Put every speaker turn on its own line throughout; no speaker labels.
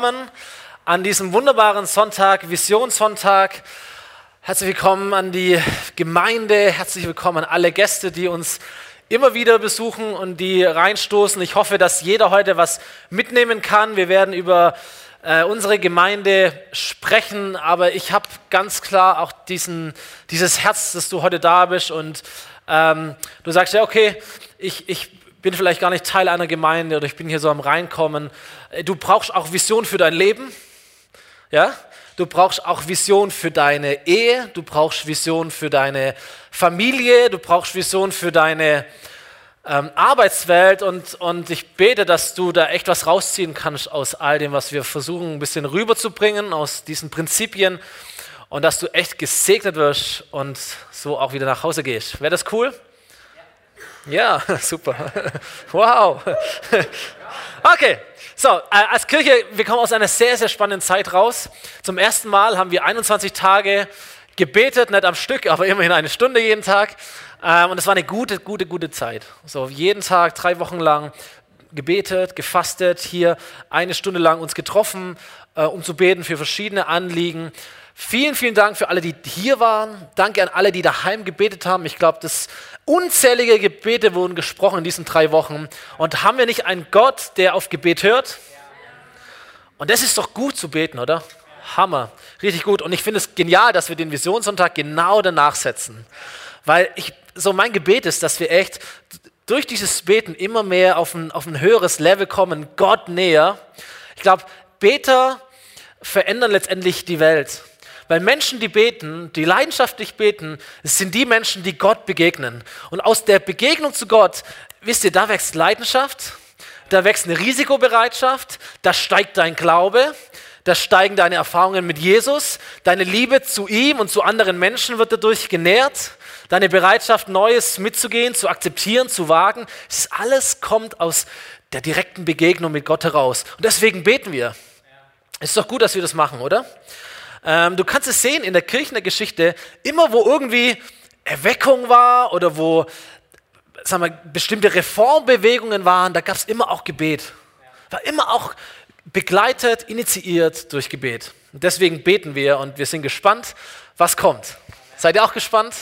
willkommen an diesem wunderbaren Sonntag, Visionssonntag. Herzlich willkommen an die Gemeinde, herzlich willkommen an alle Gäste, die uns immer wieder besuchen und die reinstoßen. Ich hoffe, dass jeder heute was mitnehmen kann. Wir werden über äh, unsere Gemeinde sprechen, aber ich habe ganz klar auch diesen, dieses Herz, dass du heute da bist und ähm, du sagst, ja, okay, ich, ich bin vielleicht gar nicht Teil einer Gemeinde oder ich bin hier so am Reinkommen. Äh, du brauchst auch Vision für dein Leben. Ja? Du brauchst auch Vision für deine Ehe, du brauchst Vision für deine Familie, du brauchst Vision für deine ähm, Arbeitswelt und, und ich bete, dass du da echt was rausziehen kannst aus all dem, was wir versuchen ein bisschen rüberzubringen, aus diesen Prinzipien und dass du echt gesegnet wirst und so auch wieder nach Hause gehst. Wäre das cool? Ja, super. Wow. Okay, so, äh, als Kirche, wir kommen aus einer sehr, sehr spannenden Zeit raus. Zum ersten Mal haben wir 21 Tage gebetet, nicht am Stück, aber immerhin eine Stunde jeden Tag. Ähm, und es war eine gute, gute, gute Zeit. So, jeden Tag, drei Wochen lang gebetet, gefastet, hier eine Stunde lang uns getroffen, äh, um zu beten für verschiedene Anliegen. Vielen, vielen Dank für alle, die hier waren. Danke an alle, die daheim gebetet haben. Ich glaube, dass unzählige Gebete wurden gesprochen in diesen drei Wochen. Und haben wir nicht einen Gott, der auf Gebet hört? Und das ist doch gut zu beten, oder? Hammer, richtig gut. Und ich finde es genial, dass wir den Visionssonntag genau danach setzen. Weil ich, so mein Gebet ist, dass wir echt durch dieses Beten immer mehr auf ein, auf ein höheres Level kommen, Gott näher. Ich glaube, Beter verändern letztendlich die Welt. Weil Menschen, die beten, die leidenschaftlich beten, sind die Menschen, die Gott begegnen. Und aus der Begegnung zu Gott, wisst ihr, da wächst Leidenschaft, da wächst eine Risikobereitschaft, da steigt dein Glaube, da steigen deine Erfahrungen mit Jesus, deine Liebe zu ihm und zu anderen Menschen wird dadurch genährt, deine Bereitschaft, Neues mitzugehen, zu akzeptieren, zu wagen. Das alles kommt aus der direkten Begegnung mit Gott heraus. Und deswegen beten wir. Ist doch gut, dass wir das machen, oder? Ähm, du kannst es sehen in der Kirchengeschichte, immer wo irgendwie Erweckung war oder wo sagen wir, bestimmte Reformbewegungen waren, da gab es immer auch Gebet. War immer auch begleitet, initiiert durch Gebet. Und deswegen beten wir und wir sind gespannt, was kommt. Seid ihr auch gespannt?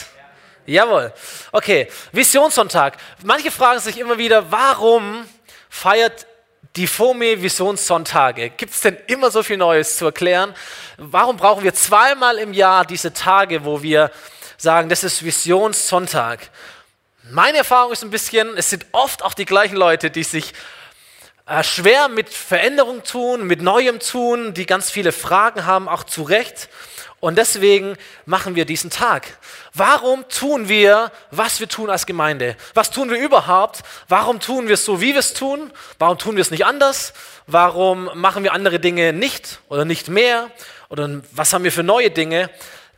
Ja. Jawohl. Okay, Visionssonntag. Manche fragen sich immer wieder, warum feiert die FOME Visionssonntage. Gibt es denn immer so viel Neues zu erklären? Warum brauchen wir zweimal im Jahr diese Tage, wo wir sagen, das ist Visionssonntag? Meine Erfahrung ist ein bisschen, es sind oft auch die gleichen Leute, die sich äh, schwer mit Veränderung tun, mit Neuem tun, die ganz viele Fragen haben, auch zu Recht. Und deswegen machen wir diesen Tag. Warum tun wir, was wir tun als Gemeinde? Was tun wir überhaupt? Warum tun wir es so, wie wir es tun? Warum tun wir es nicht anders? Warum machen wir andere Dinge nicht oder nicht mehr? Oder was haben wir für neue Dinge?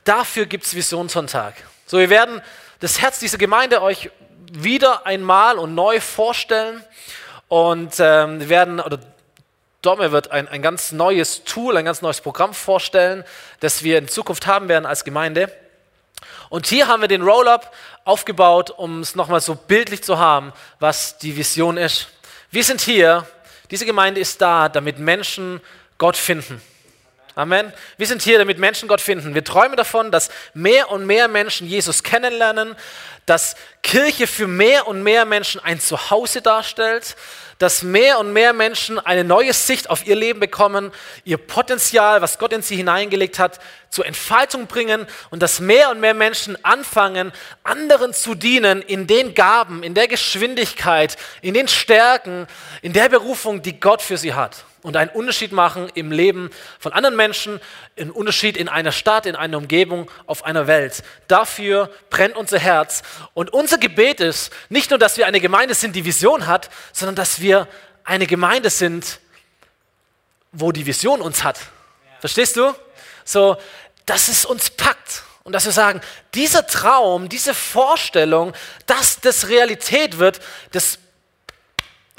Dafür gibt es Visionssonntag. So, wir werden das Herz dieser Gemeinde euch wieder einmal und neu vorstellen und ähm, werden, oder Domme wird ein, ein ganz neues Tool, ein ganz neues Programm vorstellen, das wir in Zukunft haben werden als Gemeinde. Und hier haben wir den Roll-Up aufgebaut, um es nochmal so bildlich zu haben, was die Vision ist. Wir sind hier, diese Gemeinde ist da, damit Menschen Gott finden. Amen. Wir sind hier, damit Menschen Gott finden. Wir träumen davon, dass mehr und mehr Menschen Jesus kennenlernen, dass Kirche für mehr und mehr Menschen ein Zuhause darstellt, dass mehr und mehr Menschen eine neue Sicht auf ihr Leben bekommen, ihr Potenzial, was Gott in sie hineingelegt hat, zur Entfaltung bringen und dass mehr und mehr Menschen anfangen, anderen zu dienen in den Gaben, in der Geschwindigkeit, in den Stärken, in der Berufung, die Gott für sie hat und einen Unterschied machen im Leben von anderen Menschen, einen Unterschied in einer Stadt, in einer Umgebung, auf einer Welt. Dafür brennt unser Herz. Und unser Gebet ist nicht nur, dass wir eine Gemeinde sind, die Vision hat, sondern dass wir eine Gemeinde sind, wo die Vision uns hat. Verstehst du? So, dass es uns packt. Und dass wir sagen, dieser Traum, diese Vorstellung, dass das Realität wird, das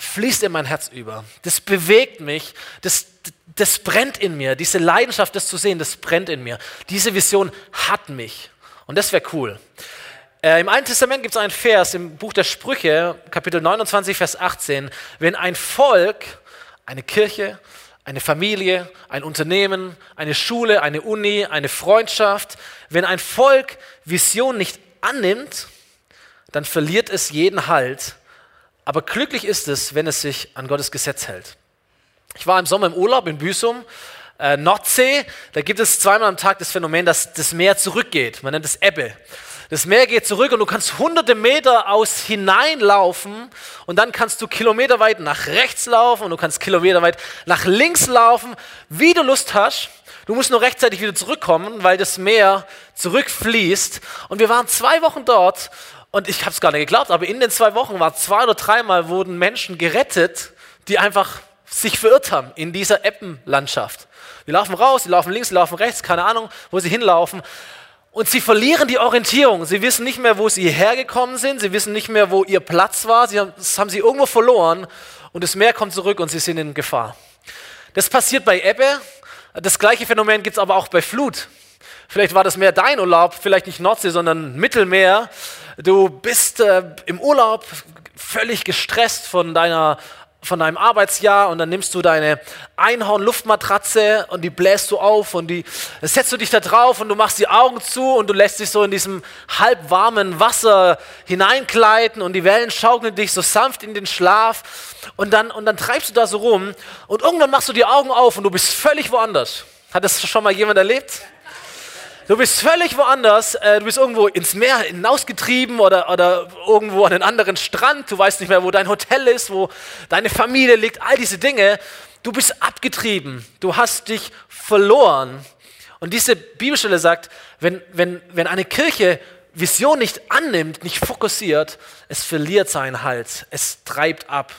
fließt in mein Herz über. Das bewegt mich, das, das brennt in mir. Diese Leidenschaft, das zu sehen, das brennt in mir. Diese Vision hat mich. Und das wäre cool. Äh, Im Alten Testament gibt es einen Vers im Buch der Sprüche, Kapitel 29, Vers 18. Wenn ein Volk, eine Kirche, eine Familie, ein Unternehmen, eine Schule, eine Uni, eine Freundschaft. Wenn ein Volk Vision nicht annimmt, dann verliert es jeden Halt. Aber glücklich ist es, wenn es sich an Gottes Gesetz hält. Ich war im Sommer im Urlaub in Büsum, äh, Nordsee. Da gibt es zweimal am Tag das Phänomen, dass das Meer zurückgeht. Man nennt es Ebbe. Das Meer geht zurück und du kannst hunderte Meter aus hineinlaufen und dann kannst du kilometerweit nach rechts laufen und du kannst kilometerweit nach links laufen, wie du Lust hast. Du musst nur rechtzeitig wieder zurückkommen, weil das Meer zurückfließt. Und wir waren zwei Wochen dort und ich habe es gar nicht geglaubt, aber in den zwei Wochen war zwei oder dreimal wurden Menschen gerettet, die einfach sich verirrt haben in dieser Eppenlandschaft. Die laufen raus, die laufen links, die laufen rechts, keine Ahnung, wo sie hinlaufen. Und sie verlieren die Orientierung. Sie wissen nicht mehr, wo sie hergekommen sind. Sie wissen nicht mehr, wo ihr Platz war. Sie haben, das haben sie irgendwo verloren. Und das Meer kommt zurück und sie sind in Gefahr. Das passiert bei Ebbe. Das gleiche Phänomen gibt es aber auch bei Flut. Vielleicht war das Meer dein Urlaub, vielleicht nicht Nordsee, sondern Mittelmeer. Du bist äh, im Urlaub völlig gestresst von deiner von deinem Arbeitsjahr und dann nimmst du deine Einhorn-Luftmatratze und die bläst du auf und die setzt du dich da drauf und du machst die Augen zu und du lässt dich so in diesem halbwarmen Wasser hineinkleiden und die Wellen schaukeln dich so sanft in den Schlaf und dann, und dann treibst du da so rum und irgendwann machst du die Augen auf und du bist völlig woanders. Hat das schon mal jemand erlebt? Du bist völlig woanders, äh, du bist irgendwo ins Meer hinausgetrieben oder, oder irgendwo an einen anderen Strand, du weißt nicht mehr, wo dein Hotel ist, wo deine Familie liegt, all diese Dinge. Du bist abgetrieben, du hast dich verloren. Und diese Bibelstelle sagt, wenn, wenn, wenn eine Kirche Vision nicht annimmt, nicht fokussiert, es verliert seinen Halt, es treibt ab.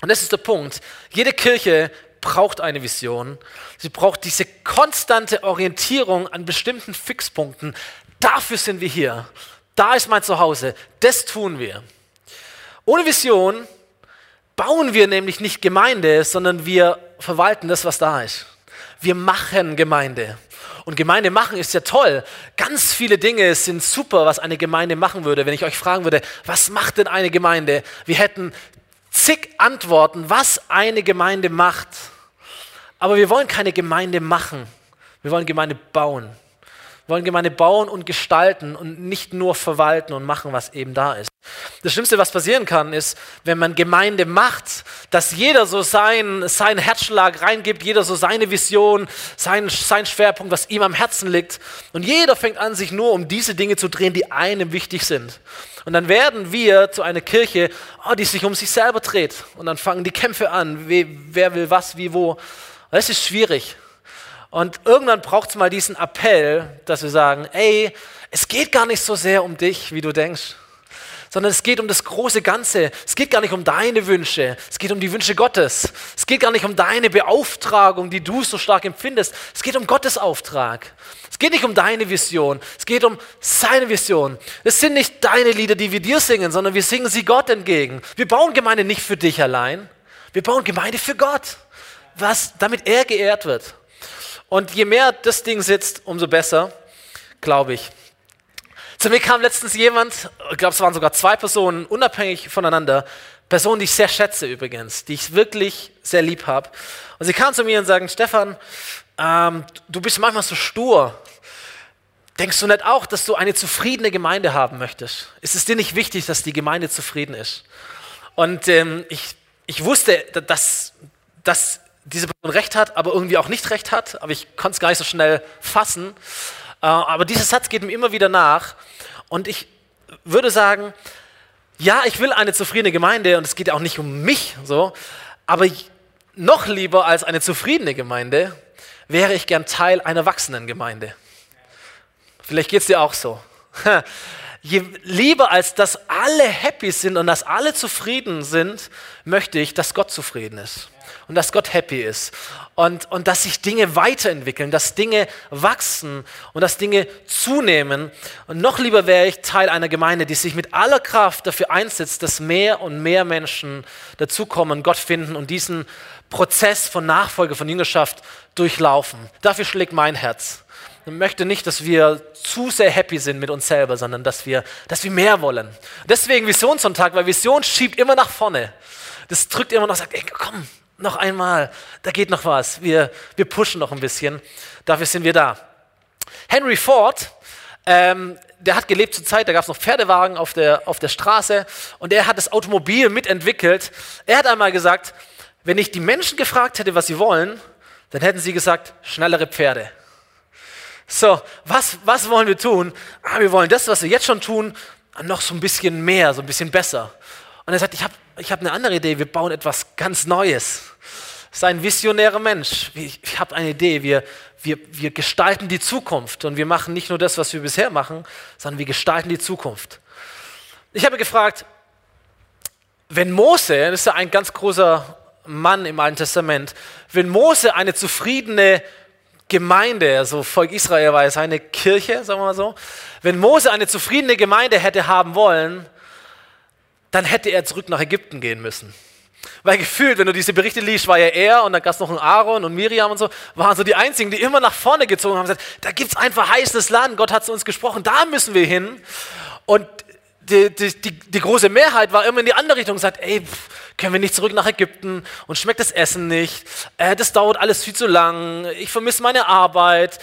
Und das ist der Punkt. Jede Kirche braucht eine Vision. Sie braucht diese konstante Orientierung an bestimmten Fixpunkten. Dafür sind wir hier. Da ist mein Zuhause. Das tun wir. Ohne Vision bauen wir nämlich nicht Gemeinde, sondern wir verwalten das, was da ist. Wir machen Gemeinde. Und Gemeinde machen ist ja toll. Ganz viele Dinge sind super, was eine Gemeinde machen würde. Wenn ich euch fragen würde, was macht denn eine Gemeinde? Wir hätten zig Antworten, was eine Gemeinde macht. Aber wir wollen keine Gemeinde machen. Wir wollen Gemeinde bauen. Wir wollen Gemeinde bauen und gestalten und nicht nur verwalten und machen, was eben da ist. Das Schlimmste, was passieren kann, ist, wenn man Gemeinde macht, dass jeder so sein, seinen Herzschlag reingibt, jeder so seine Vision, sein, sein Schwerpunkt, was ihm am Herzen liegt. Und jeder fängt an, sich nur um diese Dinge zu drehen, die einem wichtig sind. Und dann werden wir zu einer Kirche, oh, die sich um sich selber dreht. Und dann fangen die Kämpfe an, wer will was, wie, wo. Das ist schwierig. Und irgendwann braucht es mal diesen Appell, dass wir sagen, ey, es geht gar nicht so sehr um dich, wie du denkst, sondern es geht um das große Ganze. Es geht gar nicht um deine Wünsche, es geht um die Wünsche Gottes. Es geht gar nicht um deine Beauftragung, die du so stark empfindest. Es geht um Gottes Auftrag. Es geht nicht um deine Vision, es geht um seine Vision. Es sind nicht deine Lieder, die wir dir singen, sondern wir singen sie Gott entgegen. Wir bauen Gemeinde nicht für dich allein, wir bauen Gemeinde für Gott was, damit er geehrt wird. Und je mehr das Ding sitzt, umso besser, glaube ich. Zu mir kam letztens jemand, ich glaube, es waren sogar zwei Personen, unabhängig voneinander, Personen, die ich sehr schätze übrigens, die ich wirklich sehr lieb habe. Und sie kamen zu mir und sagen, Stefan, ähm, du bist manchmal so stur. Denkst du nicht auch, dass du eine zufriedene Gemeinde haben möchtest? Ist es dir nicht wichtig, dass die Gemeinde zufrieden ist? Und ähm, ich, ich wusste, dass, dass diese Person recht hat, aber irgendwie auch nicht recht hat, aber ich konnte es gar nicht so schnell fassen. Äh, aber dieser Satz geht mir immer wieder nach und ich würde sagen, ja, ich will eine zufriedene Gemeinde und es geht auch nicht um mich so, aber noch lieber als eine zufriedene Gemeinde wäre ich gern Teil einer wachsenden Gemeinde. Vielleicht geht es dir auch so. Je lieber als dass alle happy sind und dass alle zufrieden sind, möchte ich, dass Gott zufrieden ist und dass Gott happy ist und, und dass sich Dinge weiterentwickeln, dass Dinge wachsen und dass Dinge zunehmen. Und noch lieber wäre ich Teil einer Gemeinde, die sich mit aller Kraft dafür einsetzt, dass mehr und mehr Menschen dazukommen, Gott finden und diesen Prozess von Nachfolge, von Jüngerschaft durchlaufen. Dafür schlägt mein Herz. Ich möchte nicht, dass wir zu sehr happy sind mit uns selber, sondern dass wir, dass wir mehr wollen. Deswegen Visionssonntag, weil Vision schiebt immer nach vorne. Das drückt immer noch, sagt, ey, komm, noch einmal, da geht noch was. Wir, wir pushen noch ein bisschen. Dafür sind wir da. Henry Ford, ähm, der hat gelebt zur Zeit, da gab es noch Pferdewagen auf der, auf der Straße und er hat das Automobil mitentwickelt. Er hat einmal gesagt, wenn ich die Menschen gefragt hätte, was sie wollen, dann hätten sie gesagt, schnellere Pferde. So, was, was wollen wir tun? Ah, wir wollen das, was wir jetzt schon tun, noch so ein bisschen mehr, so ein bisschen besser. Und er sagt, ich habe ich hab eine andere Idee, wir bauen etwas ganz Neues. Das ist ein visionärer Mensch. Ich, ich habe eine Idee, wir, wir, wir gestalten die Zukunft und wir machen nicht nur das, was wir bisher machen, sondern wir gestalten die Zukunft. Ich habe gefragt, wenn Mose, das ist ja ein ganz großer Mann im Alten Testament, wenn Mose eine zufriedene Gemeinde, also Volk Israel war es eine Kirche, sagen wir mal so, wenn Mose eine zufriedene Gemeinde hätte haben wollen, dann hätte er zurück nach Ägypten gehen müssen. Weil gefühlt, wenn du diese Berichte liest, war ja er und dann gab es noch einen Aaron und Miriam und so, waren so die einzigen, die immer nach vorne gezogen haben und gesagt, da gibt es ein verheißenes Land, Gott hat zu uns gesprochen, da müssen wir hin. Und die, die, die, die große Mehrheit war immer in die andere Richtung und sagt, ey, pff, können wir nicht zurück nach Ägypten und schmeckt das Essen nicht, äh, das dauert alles viel zu lang, ich vermisse meine Arbeit,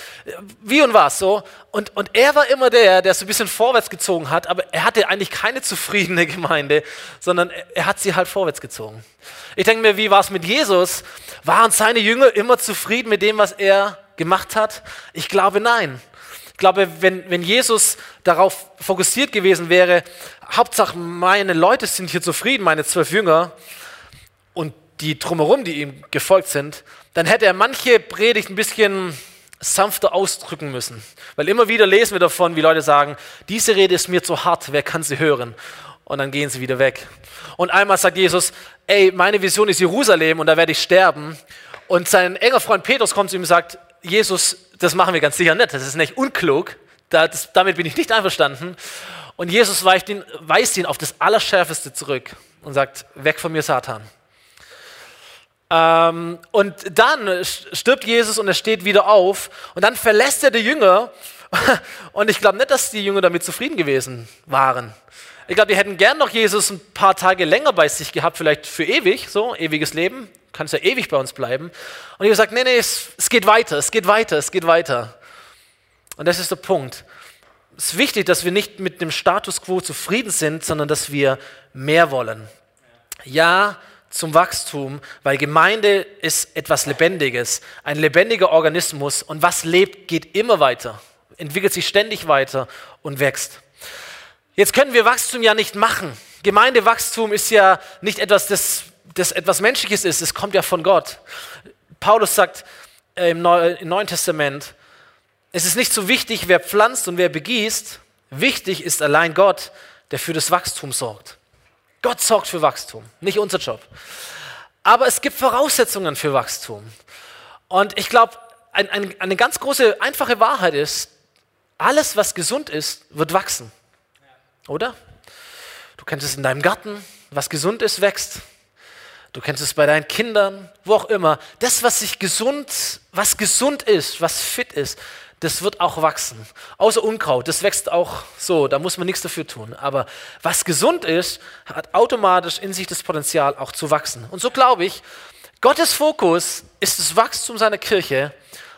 wie und was so. Und, und er war immer der, der so ein bisschen vorwärts gezogen hat, aber er hatte eigentlich keine zufriedene Gemeinde, sondern er hat sie halt vorwärts gezogen. Ich denke mir, wie war es mit Jesus? Waren seine Jünger immer zufrieden mit dem, was er gemacht hat? Ich glaube nein. Ich glaube, wenn, wenn Jesus darauf fokussiert gewesen wäre, Hauptsache meine Leute sind hier zufrieden, meine zwölf Jünger und die drumherum, die ihm gefolgt sind, dann hätte er manche Predigt ein bisschen sanfter ausdrücken müssen. Weil immer wieder lesen wir davon, wie Leute sagen, diese Rede ist mir zu hart, wer kann sie hören? Und dann gehen sie wieder weg. Und einmal sagt Jesus, ey, meine Vision ist Jerusalem und da werde ich sterben. Und sein enger Freund Petrus kommt zu ihm und sagt, Jesus, das machen wir ganz sicher nicht, das ist nicht unklug, das, damit bin ich nicht einverstanden. Und Jesus weist ihn, weist ihn auf das Allerschärfeste zurück und sagt, weg von mir, Satan. Ähm, und dann stirbt Jesus und er steht wieder auf und dann verlässt er die Jünger und ich glaube nicht, dass die Jünger damit zufrieden gewesen waren. Ich glaube, die hätten gern noch Jesus ein paar Tage länger bei sich gehabt, vielleicht für ewig, so, ewiges Leben, kannst ja ewig bei uns bleiben. Und Jesus sagt, nee, nee, es, es geht weiter, es geht weiter, es geht weiter. Und das ist der Punkt es ist wichtig, dass wir nicht mit dem Status quo zufrieden sind, sondern dass wir mehr wollen. Ja zum Wachstum, weil Gemeinde ist etwas Lebendiges, ein lebendiger Organismus und was lebt, geht immer weiter, entwickelt sich ständig weiter und wächst. Jetzt können wir Wachstum ja nicht machen. Gemeindewachstum ist ja nicht etwas, das, das etwas Menschliches ist, es kommt ja von Gott. Paulus sagt äh, im Neuen Testament, es ist nicht so wichtig, wer pflanzt und wer begießt. Wichtig ist allein Gott, der für das Wachstum sorgt. Gott sorgt für Wachstum, nicht unser Job. Aber es gibt Voraussetzungen für Wachstum. Und ich glaube, ein, ein, eine ganz große, einfache Wahrheit ist, alles, was gesund ist, wird wachsen. Oder? Du kennst es in deinem Garten, was gesund ist, wächst. Du kennst es bei deinen Kindern, wo auch immer. Das, was sich gesund, was gesund ist, was fit ist, das wird auch wachsen. Außer Unkraut, das wächst auch so, da muss man nichts dafür tun. Aber was gesund ist, hat automatisch in sich das Potenzial auch zu wachsen. Und so glaube ich, Gottes Fokus ist das Wachstum seiner Kirche,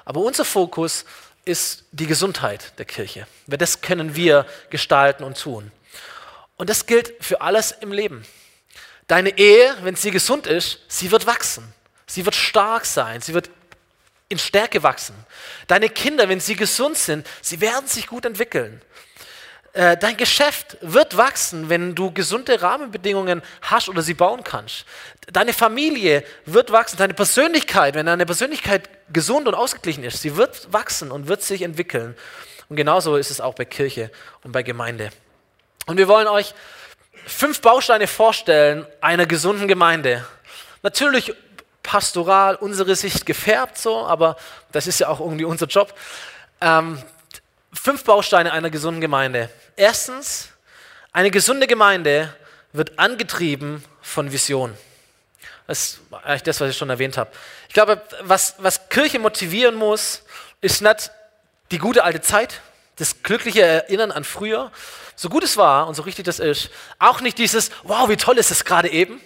aber unser Fokus ist die Gesundheit der Kirche. Das können wir gestalten und tun. Und das gilt für alles im Leben. Deine Ehe, wenn sie gesund ist, sie wird wachsen. Sie wird stark sein. Sie wird in Stärke wachsen. Deine Kinder, wenn sie gesund sind, sie werden sich gut entwickeln. Äh, dein Geschäft wird wachsen, wenn du gesunde Rahmenbedingungen hast oder sie bauen kannst. Deine Familie wird wachsen. Deine Persönlichkeit, wenn deine Persönlichkeit gesund und ausgeglichen ist, sie wird wachsen und wird sich entwickeln. Und genauso ist es auch bei Kirche und bei Gemeinde. Und wir wollen euch fünf Bausteine vorstellen einer gesunden Gemeinde. Natürlich pastoral unsere Sicht gefärbt, so, aber das ist ja auch irgendwie unser Job. Ähm, fünf Bausteine einer gesunden Gemeinde. Erstens, eine gesunde Gemeinde wird angetrieben von Vision. Das ist eigentlich das, was ich schon erwähnt habe. Ich glaube, was, was Kirche motivieren muss, ist nicht die gute alte Zeit, das glückliche Erinnern an früher, so gut es war und so richtig das ist. Auch nicht dieses, wow, wie toll ist es gerade eben,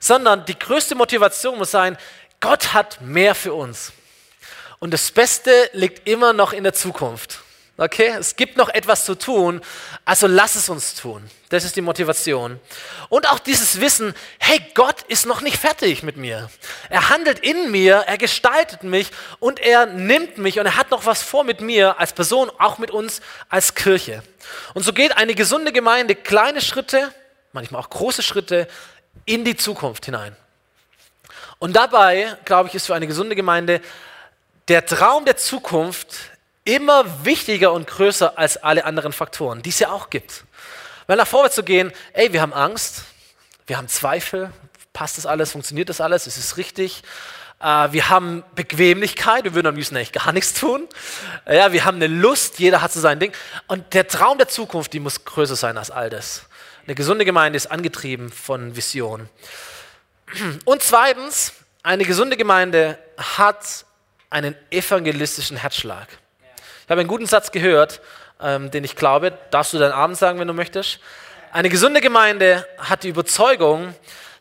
sondern die größte Motivation muss sein, Gott hat mehr für uns. Und das Beste liegt immer noch in der Zukunft. Okay, es gibt noch etwas zu tun, also lass es uns tun. Das ist die Motivation. Und auch dieses Wissen, hey, Gott ist noch nicht fertig mit mir. Er handelt in mir, er gestaltet mich und er nimmt mich und er hat noch was vor mit mir als Person, auch mit uns als Kirche. Und so geht eine gesunde Gemeinde kleine Schritte, manchmal auch große Schritte in die Zukunft hinein. Und dabei, glaube ich, ist für eine gesunde Gemeinde der Traum der Zukunft immer wichtiger und größer als alle anderen Faktoren, die es ja auch gibt. Weil nach vorwärts zu gehen, ey, wir haben Angst, wir haben Zweifel, passt das alles, funktioniert das alles, ist es richtig? Äh, wir haben Bequemlichkeit, wir würden am liebsten eigentlich gar nichts tun. Ja, wir haben eine Lust, jeder hat so sein Ding. Und der Traum der Zukunft, die muss größer sein als all das. Eine gesunde Gemeinde ist angetrieben von Vision. Und zweitens, eine gesunde Gemeinde hat einen evangelistischen Herzschlag. Ich habe einen guten Satz gehört, ähm, den ich glaube, darfst du deinen Abend sagen, wenn du möchtest. Eine gesunde Gemeinde hat die Überzeugung,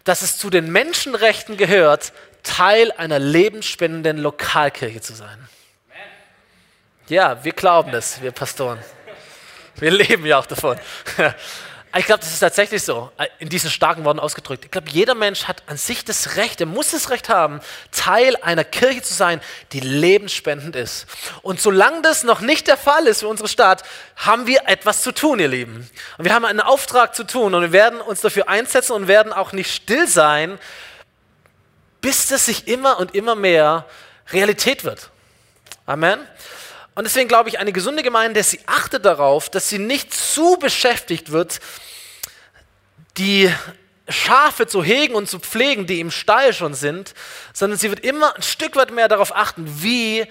dass es zu den Menschenrechten gehört, Teil einer lebensspendenden Lokalkirche zu sein. Ja, wir glauben das, wir Pastoren. Wir leben ja auch davon. Ich glaube, das ist tatsächlich so, äh, in diesen starken Worten ausgedrückt. Ich glaube, jeder Mensch hat an sich das Recht, er muss das Recht haben, Teil einer Kirche zu sein, die lebensspendend ist. Und solange das noch nicht der Fall ist für unsere Stadt, haben wir etwas zu tun, ihr Lieben. Und wir haben einen Auftrag zu tun und wir werden uns dafür einsetzen und werden auch nicht still sein, bis das sich immer und immer mehr Realität wird. Amen. Und deswegen glaube ich, eine gesunde Gemeinde, sie achtet darauf, dass sie nicht zu beschäftigt wird, die Schafe zu hegen und zu pflegen, die im Stall schon sind, sondern sie wird immer ein Stück weit mehr darauf achten, wie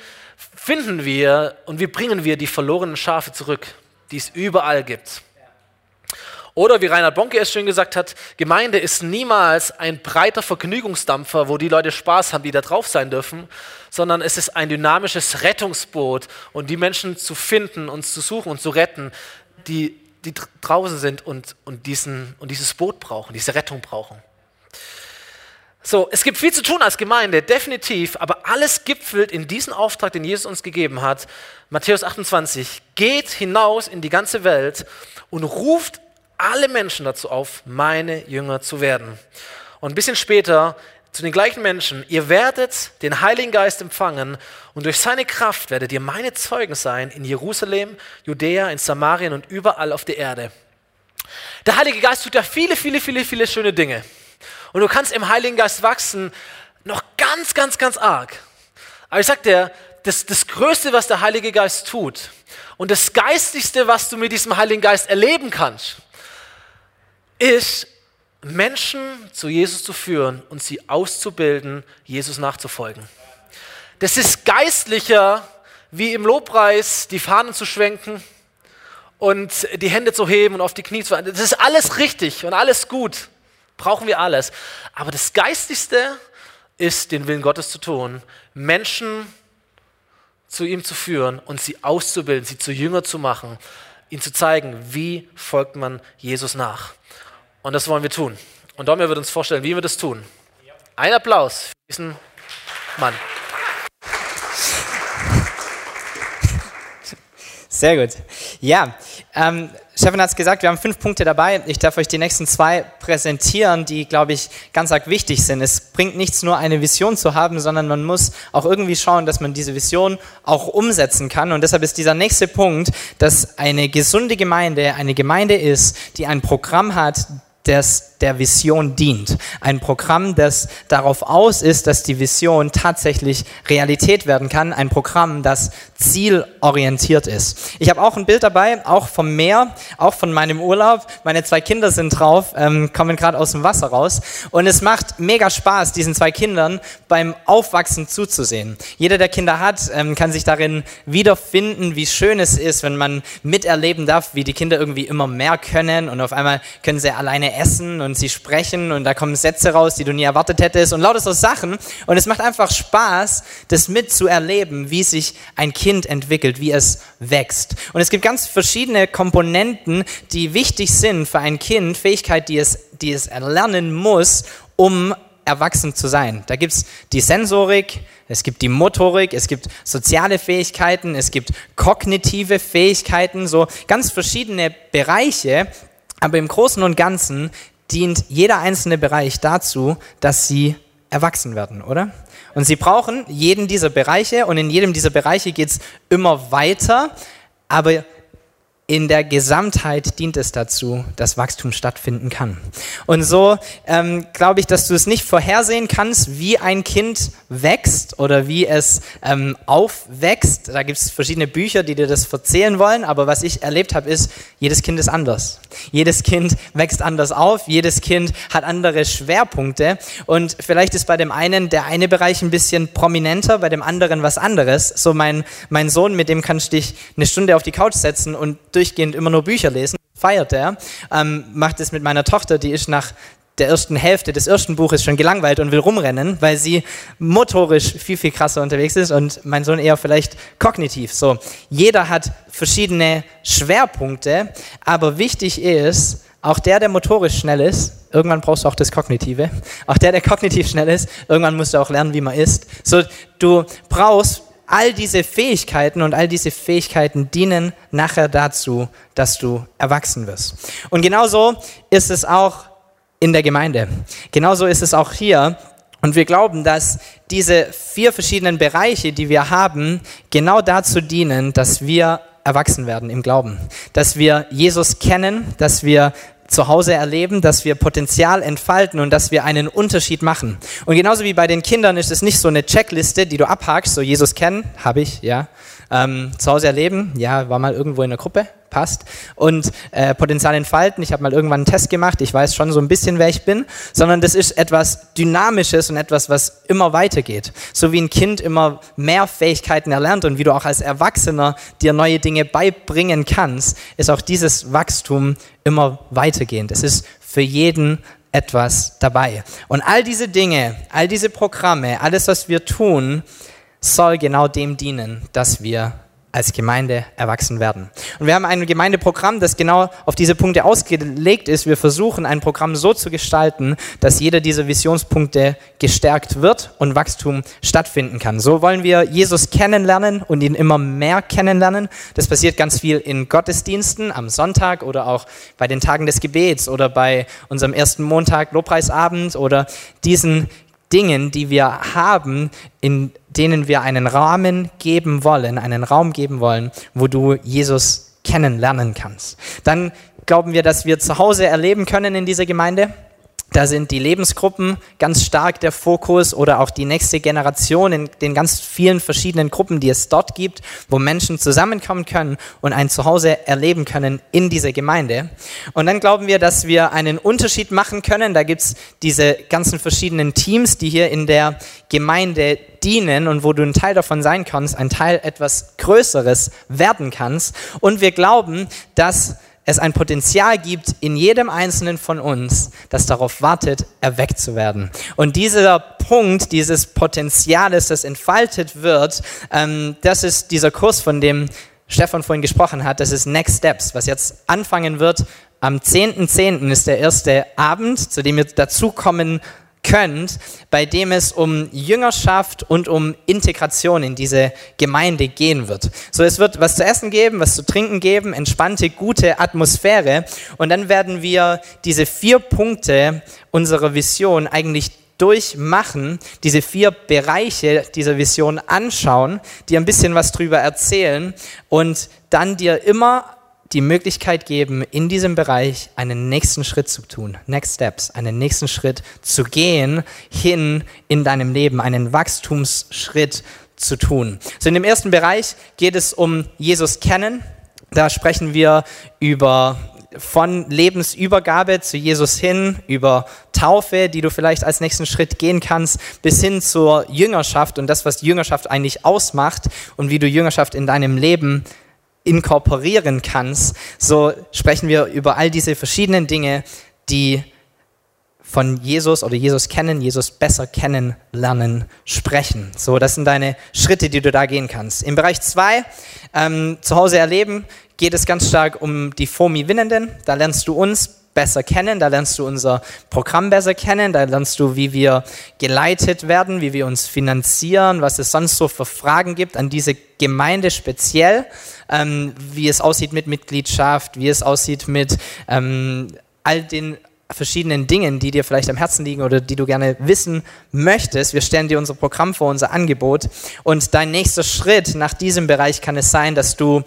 finden wir und wie bringen wir die verlorenen Schafe zurück, die es überall gibt. Oder wie Reinhard Bonke es schön gesagt hat, Gemeinde ist niemals ein breiter Vergnügungsdampfer, wo die Leute Spaß haben, die da drauf sein dürfen, sondern es ist ein dynamisches Rettungsboot und die Menschen zu finden, uns zu suchen und zu retten, die, die draußen sind und, und, diesen, und dieses Boot brauchen, diese Rettung brauchen. So, es gibt viel zu tun als Gemeinde, definitiv, aber alles gipfelt in diesen Auftrag, den Jesus uns gegeben hat. Matthäus 28, geht hinaus in die ganze Welt und ruft alle Menschen dazu auf, meine Jünger zu werden. Und ein bisschen später zu den gleichen Menschen, ihr werdet den Heiligen Geist empfangen und durch seine Kraft werdet ihr meine Zeugen sein in Jerusalem, Judäa, in Samarien und überall auf der Erde. Der Heilige Geist tut ja viele, viele, viele, viele schöne Dinge. Und du kannst im Heiligen Geist wachsen, noch ganz, ganz, ganz arg. Aber ich sag dir, das, das Größte, was der Heilige Geist tut und das Geistigste, was du mit diesem Heiligen Geist erleben kannst, ist, Menschen zu Jesus zu führen und sie auszubilden, Jesus nachzufolgen. Das ist geistlicher, wie im Lobpreis die Fahnen zu schwenken und die Hände zu heben und auf die Knie zu fallen. Das ist alles richtig und alles gut. Brauchen wir alles. Aber das Geistigste ist, den Willen Gottes zu tun, Menschen zu ihm zu führen und sie auszubilden, sie zu Jünger zu machen, ihnen zu zeigen, wie folgt man Jesus nach. Und das wollen wir tun. Und Domir wird uns vorstellen, wie wir das tun. Ein Applaus für diesen Mann.
Sehr gut. Ja, ähm, Stefan hat es gesagt, wir haben fünf Punkte dabei. Ich darf euch die nächsten zwei präsentieren, die, glaube ich, ganz arg wichtig sind. Es bringt nichts nur eine Vision zu haben, sondern man muss auch irgendwie schauen, dass man diese Vision auch umsetzen kann. Und deshalb ist dieser nächste Punkt, dass eine gesunde Gemeinde eine Gemeinde ist, die ein Programm hat, das der Vision dient. Ein Programm, das darauf aus ist, dass die Vision tatsächlich Realität werden kann. Ein Programm, das zielorientiert ist. Ich habe auch ein Bild dabei, auch vom Meer, auch von meinem Urlaub. Meine zwei Kinder sind drauf, ähm, kommen gerade aus dem Wasser raus. Und es macht mega Spaß, diesen zwei Kindern beim Aufwachsen zuzusehen. Jeder, der Kinder hat, ähm, kann sich darin wiederfinden, wie schön es ist, wenn man miterleben darf, wie die Kinder irgendwie immer mehr können und auf einmal können sie alleine essen und sie sprechen und da kommen Sätze raus, die du nie erwartet hättest und lauter so Sachen. Und es macht einfach Spaß, das mitzuerleben, wie sich ein Kind entwickelt, wie es wächst. Und es gibt ganz verschiedene Komponenten, die wichtig sind für ein Kind, Fähigkeit, die es, die es erlernen muss, um erwachsen zu sein. Da gibt es die Sensorik, es gibt die Motorik, es gibt soziale Fähigkeiten, es gibt kognitive Fähigkeiten, so ganz verschiedene Bereiche. Aber im Großen und Ganzen dient jeder einzelne Bereich dazu, dass sie erwachsen werden, oder? Und sie brauchen jeden dieser Bereiche und in jedem dieser Bereiche geht es immer weiter, aber in der Gesamtheit dient es dazu, dass Wachstum stattfinden kann. Und so ähm, glaube ich, dass du es nicht vorhersehen kannst, wie ein Kind wächst oder wie es ähm, aufwächst. Da gibt es verschiedene Bücher, die dir das erzählen wollen, aber was ich erlebt habe, ist, jedes Kind ist anders. Jedes Kind wächst anders auf, jedes Kind hat andere Schwerpunkte und vielleicht ist bei dem einen der eine Bereich ein bisschen prominenter, bei dem anderen was anderes. So mein, mein Sohn, mit dem kannst du dich eine Stunde auf die Couch setzen und durch durchgehend immer nur Bücher lesen, feiert er, ähm, macht es mit meiner Tochter, die ist nach der ersten Hälfte des ersten Buches schon gelangweilt und will rumrennen, weil sie motorisch viel, viel krasser unterwegs ist und mein Sohn eher vielleicht kognitiv. So, jeder hat verschiedene Schwerpunkte, aber wichtig ist, auch der, der motorisch schnell ist, irgendwann brauchst du auch das Kognitive. Auch der, der kognitiv schnell ist, irgendwann musst du auch lernen, wie man isst. So, du brauchst all diese Fähigkeiten und all diese Fähigkeiten dienen nachher dazu, dass du erwachsen wirst. Und genauso ist es auch in der Gemeinde. Genauso ist es auch hier. Und wir glauben, dass diese vier verschiedenen Bereiche, die wir haben, genau dazu dienen, dass wir erwachsen werden im Glauben. Dass wir Jesus kennen, dass wir zu Hause erleben, dass wir Potenzial entfalten und dass wir einen Unterschied machen. Und genauso wie bei den Kindern ist es nicht so eine Checkliste, die du abhakst, so Jesus kennen, habe ich, ja. Ähm, zu Hause erleben, ja, war mal irgendwo in der Gruppe, passt. Und äh, Potenzial entfalten, ich habe mal irgendwann einen Test gemacht, ich weiß schon so ein bisschen, wer ich bin, sondern das ist etwas Dynamisches und etwas, was immer weitergeht. So wie ein Kind immer mehr Fähigkeiten erlernt und wie du auch als Erwachsener dir neue Dinge beibringen kannst, ist auch dieses Wachstum immer weitergehend. Es ist für jeden etwas dabei. Und all diese Dinge, all diese Programme, alles, was wir tun, soll genau dem dienen, dass wir als Gemeinde erwachsen werden. Und wir haben ein Gemeindeprogramm, das genau auf diese Punkte ausgelegt ist. Wir versuchen ein Programm so zu gestalten, dass jeder dieser Visionspunkte gestärkt wird und Wachstum stattfinden kann. So wollen wir Jesus kennenlernen und ihn immer mehr kennenlernen. Das passiert ganz viel in Gottesdiensten am Sonntag oder auch bei den Tagen des Gebets oder bei unserem ersten Montag Lobpreisabend oder diesen Dingen, die wir haben, in denen wir einen Rahmen geben wollen, einen Raum geben wollen, wo du Jesus kennenlernen kannst. Dann glauben wir, dass wir zu Hause erleben können in dieser Gemeinde, da sind die Lebensgruppen ganz stark der Fokus oder auch die nächste Generation in den ganz vielen verschiedenen Gruppen, die es dort gibt, wo Menschen zusammenkommen können und ein Zuhause erleben können in dieser Gemeinde. Und dann glauben wir, dass wir einen Unterschied machen können. Da gibt's diese ganzen verschiedenen Teams, die hier in der Gemeinde dienen und wo du ein Teil davon sein kannst, ein Teil etwas Größeres werden kannst. Und wir glauben, dass es ein Potenzial gibt in jedem Einzelnen von uns, das darauf wartet, erweckt zu werden. Und dieser Punkt, dieses Potenziales, das entfaltet wird, ähm, das ist dieser Kurs, von dem Stefan vorhin gesprochen hat, das ist Next Steps, was jetzt anfangen wird. Am 10.10. .10. ist der erste Abend, zu dem wir dazukommen könnt, bei dem es um Jüngerschaft und um Integration in diese Gemeinde gehen wird. So, es wird was zu essen geben, was zu trinken geben, entspannte, gute Atmosphäre und dann werden wir diese vier Punkte unserer Vision eigentlich durchmachen, diese vier Bereiche dieser Vision anschauen, dir ein bisschen was drüber erzählen und dann dir immer die Möglichkeit geben, in diesem Bereich einen nächsten Schritt zu tun, Next Steps, einen nächsten Schritt zu gehen, hin in deinem Leben, einen Wachstumsschritt zu tun. So in dem ersten Bereich geht es um Jesus kennen. Da sprechen wir über von Lebensübergabe zu Jesus hin, über Taufe, die du vielleicht als nächsten Schritt gehen kannst, bis hin zur Jüngerschaft und das, was Jüngerschaft eigentlich ausmacht und wie du Jüngerschaft in deinem Leben inkorporieren kannst, so sprechen wir über all diese verschiedenen Dinge, die von Jesus oder Jesus kennen, Jesus besser kennenlernen, sprechen. So, das sind deine Schritte, die du da gehen kannst. Im Bereich 2, ähm, zu Hause erleben, geht es ganz stark um die FOMI-Winnenden. Da lernst du uns besser kennen, da lernst du unser Programm besser kennen, da lernst du, wie wir geleitet werden, wie wir uns finanzieren, was es sonst so für Fragen gibt an diese Gemeinde speziell, ähm, wie es aussieht mit Mitgliedschaft, wie es aussieht mit ähm, all den verschiedenen Dingen, die dir vielleicht am Herzen liegen oder die du gerne wissen möchtest. Wir stellen dir unser Programm vor, unser Angebot. Und dein nächster Schritt nach diesem Bereich kann es sein, dass du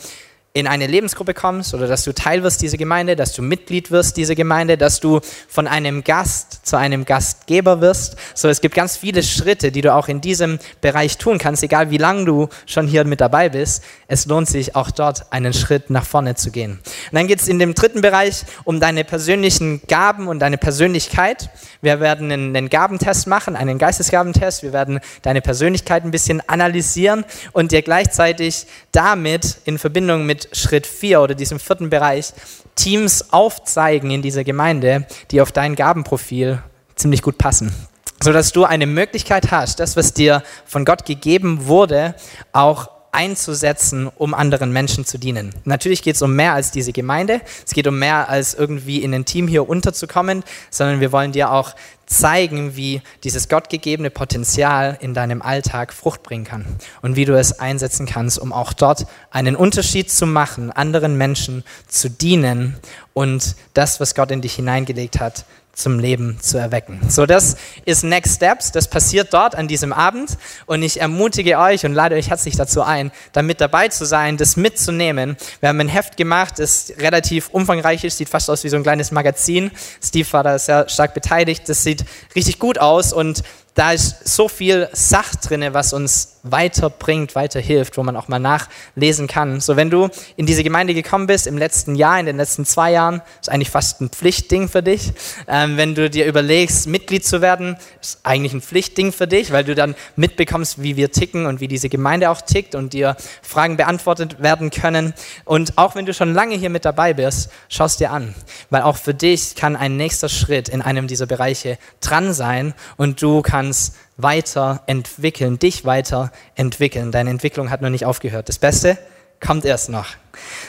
in eine Lebensgruppe kommst oder dass du Teil wirst dieser Gemeinde, dass du Mitglied wirst dieser Gemeinde, dass du von einem Gast zu einem Gastgeber wirst. So, es gibt ganz viele Schritte, die du auch in diesem Bereich tun kannst, egal wie lange du schon hier mit dabei bist. Es lohnt sich auch dort einen Schritt nach vorne zu gehen. Und dann geht es in dem dritten Bereich um deine persönlichen Gaben und deine Persönlichkeit. Wir werden einen Gabentest machen, einen Geistesgabentest. Wir werden deine Persönlichkeit ein bisschen analysieren und dir gleichzeitig damit in Verbindung mit Schritt 4 oder diesem vierten Bereich Teams aufzeigen in dieser Gemeinde, die auf dein Gabenprofil ziemlich gut passen. Sodass du eine Möglichkeit hast, das, was dir von Gott gegeben wurde, auch einzusetzen, um anderen Menschen zu dienen. Natürlich geht es um mehr als diese Gemeinde, es geht um mehr als irgendwie in ein Team hier unterzukommen, sondern wir wollen dir auch zeigen, wie dieses gottgegebene Potenzial in deinem Alltag Frucht bringen kann und wie du es einsetzen kannst, um auch dort einen Unterschied zu machen, anderen Menschen zu dienen und das, was Gott in dich hineingelegt hat, zum Leben zu erwecken. So, das ist Next Steps. Das passiert dort an diesem Abend. Und ich ermutige euch und lade euch herzlich dazu ein, da mit dabei zu sein, das mitzunehmen. Wir haben ein Heft gemacht, das relativ umfangreich ist, sieht fast aus wie so ein kleines Magazin. Steve war da sehr stark beteiligt. Das sieht richtig gut aus und da ist so viel Sach drin, was uns weiterbringt, weiterhilft, wo man auch mal nachlesen kann. So, wenn du in diese Gemeinde gekommen bist im letzten Jahr, in den letzten zwei Jahren, ist eigentlich fast ein Pflichtding für dich. Ähm, wenn du dir überlegst, Mitglied zu werden, ist eigentlich ein Pflichtding für dich, weil du dann mitbekommst, wie wir ticken und wie diese Gemeinde auch tickt und dir Fragen beantwortet werden können. Und auch wenn du schon lange hier mit dabei bist, schaust dir an, weil auch für dich kann ein nächster Schritt in einem dieser Bereiche dran sein und du kannst kannst weiterentwickeln, dich weiterentwickeln. Deine Entwicklung hat noch nicht aufgehört. Das Beste kommt erst noch.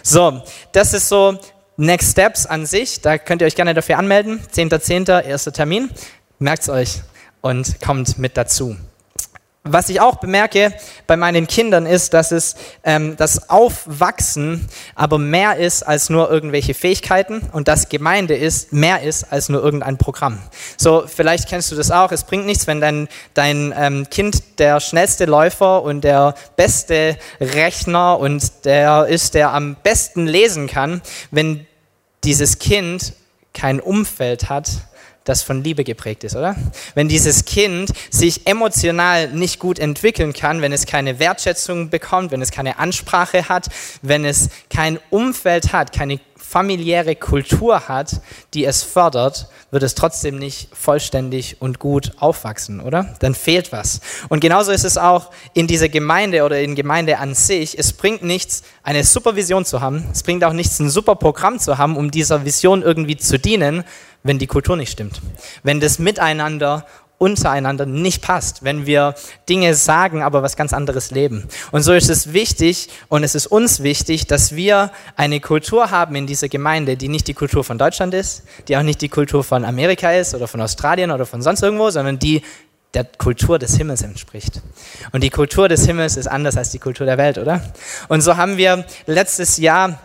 So, das ist so Next Steps an sich. Da könnt ihr euch gerne dafür anmelden. 10.10. erster Termin. Merkt es euch und kommt mit dazu. Was ich auch bemerke bei meinen Kindern ist, dass es ähm, das Aufwachsen aber mehr ist als nur irgendwelche Fähigkeiten und das Gemeinde ist mehr ist als nur irgendein Programm. So, vielleicht kennst du das auch. Es bringt nichts, wenn dein, dein ähm, Kind der schnellste Läufer und der beste Rechner und der ist, der am besten lesen kann, wenn dieses Kind kein Umfeld hat, das von Liebe geprägt ist, oder? Wenn dieses Kind sich emotional nicht gut entwickeln kann, wenn es keine Wertschätzung bekommt, wenn es keine Ansprache hat, wenn es kein Umfeld hat, keine familiäre Kultur hat, die es fördert, wird es trotzdem nicht vollständig und gut aufwachsen, oder? Dann fehlt was. Und genauso ist es auch in dieser Gemeinde oder in Gemeinde an sich. Es bringt nichts, eine Supervision zu haben. Es bringt auch nichts, ein super Programm zu haben, um dieser Vision irgendwie zu dienen, wenn die Kultur nicht stimmt. Wenn das Miteinander untereinander nicht passt, wenn wir Dinge sagen, aber was ganz anderes leben. Und so ist es wichtig und es ist uns wichtig, dass wir eine Kultur haben in dieser Gemeinde, die nicht die Kultur von Deutschland ist, die auch nicht die Kultur von Amerika ist oder von Australien oder von sonst irgendwo, sondern die der Kultur des Himmels entspricht. Und die Kultur des Himmels ist anders als die Kultur der Welt, oder? Und so haben wir letztes Jahr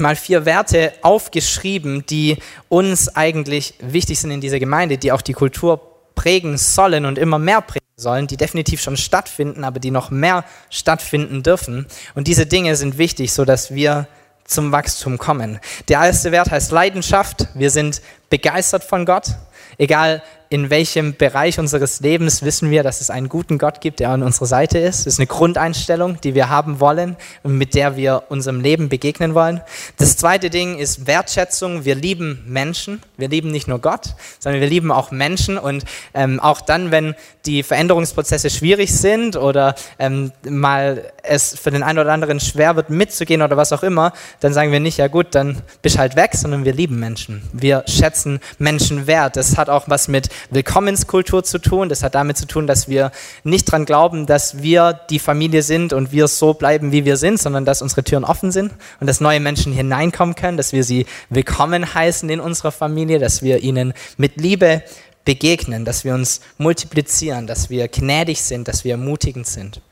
mal vier Werte aufgeschrieben, die uns eigentlich wichtig sind in dieser Gemeinde, die auch die Kultur prägen sollen und immer mehr prägen sollen, die definitiv schon stattfinden, aber die noch mehr stattfinden dürfen. Und diese Dinge sind wichtig, so dass wir zum Wachstum kommen. Der erste Wert heißt Leidenschaft. Wir sind begeistert von Gott. Egal in welchem Bereich unseres Lebens wissen wir, dass es einen guten Gott gibt, der an unserer Seite ist. Das ist eine Grundeinstellung, die wir haben wollen und mit der wir unserem Leben begegnen wollen. Das zweite Ding ist Wertschätzung. Wir lieben Menschen. Wir lieben nicht nur Gott, sondern wir lieben auch Menschen. Und ähm, auch dann, wenn die Veränderungsprozesse schwierig sind oder ähm, mal es für den einen oder anderen schwer wird, mitzugehen oder was auch immer, dann sagen wir nicht, ja gut, dann bist halt weg, sondern wir lieben Menschen. Wir schätzen Menschen wert. Das hat auch was mit Willkommenskultur zu tun. Das hat damit zu tun, dass wir nicht dran glauben, dass wir die Familie sind und wir so bleiben, wie wir sind, sondern dass unsere Türen offen sind und dass neue Menschen hineinkommen können, dass wir sie willkommen heißen in unserer Familie, dass wir ihnen mit Liebe begegnen, dass wir uns multiplizieren, dass wir gnädig sind, dass wir ermutigend sind.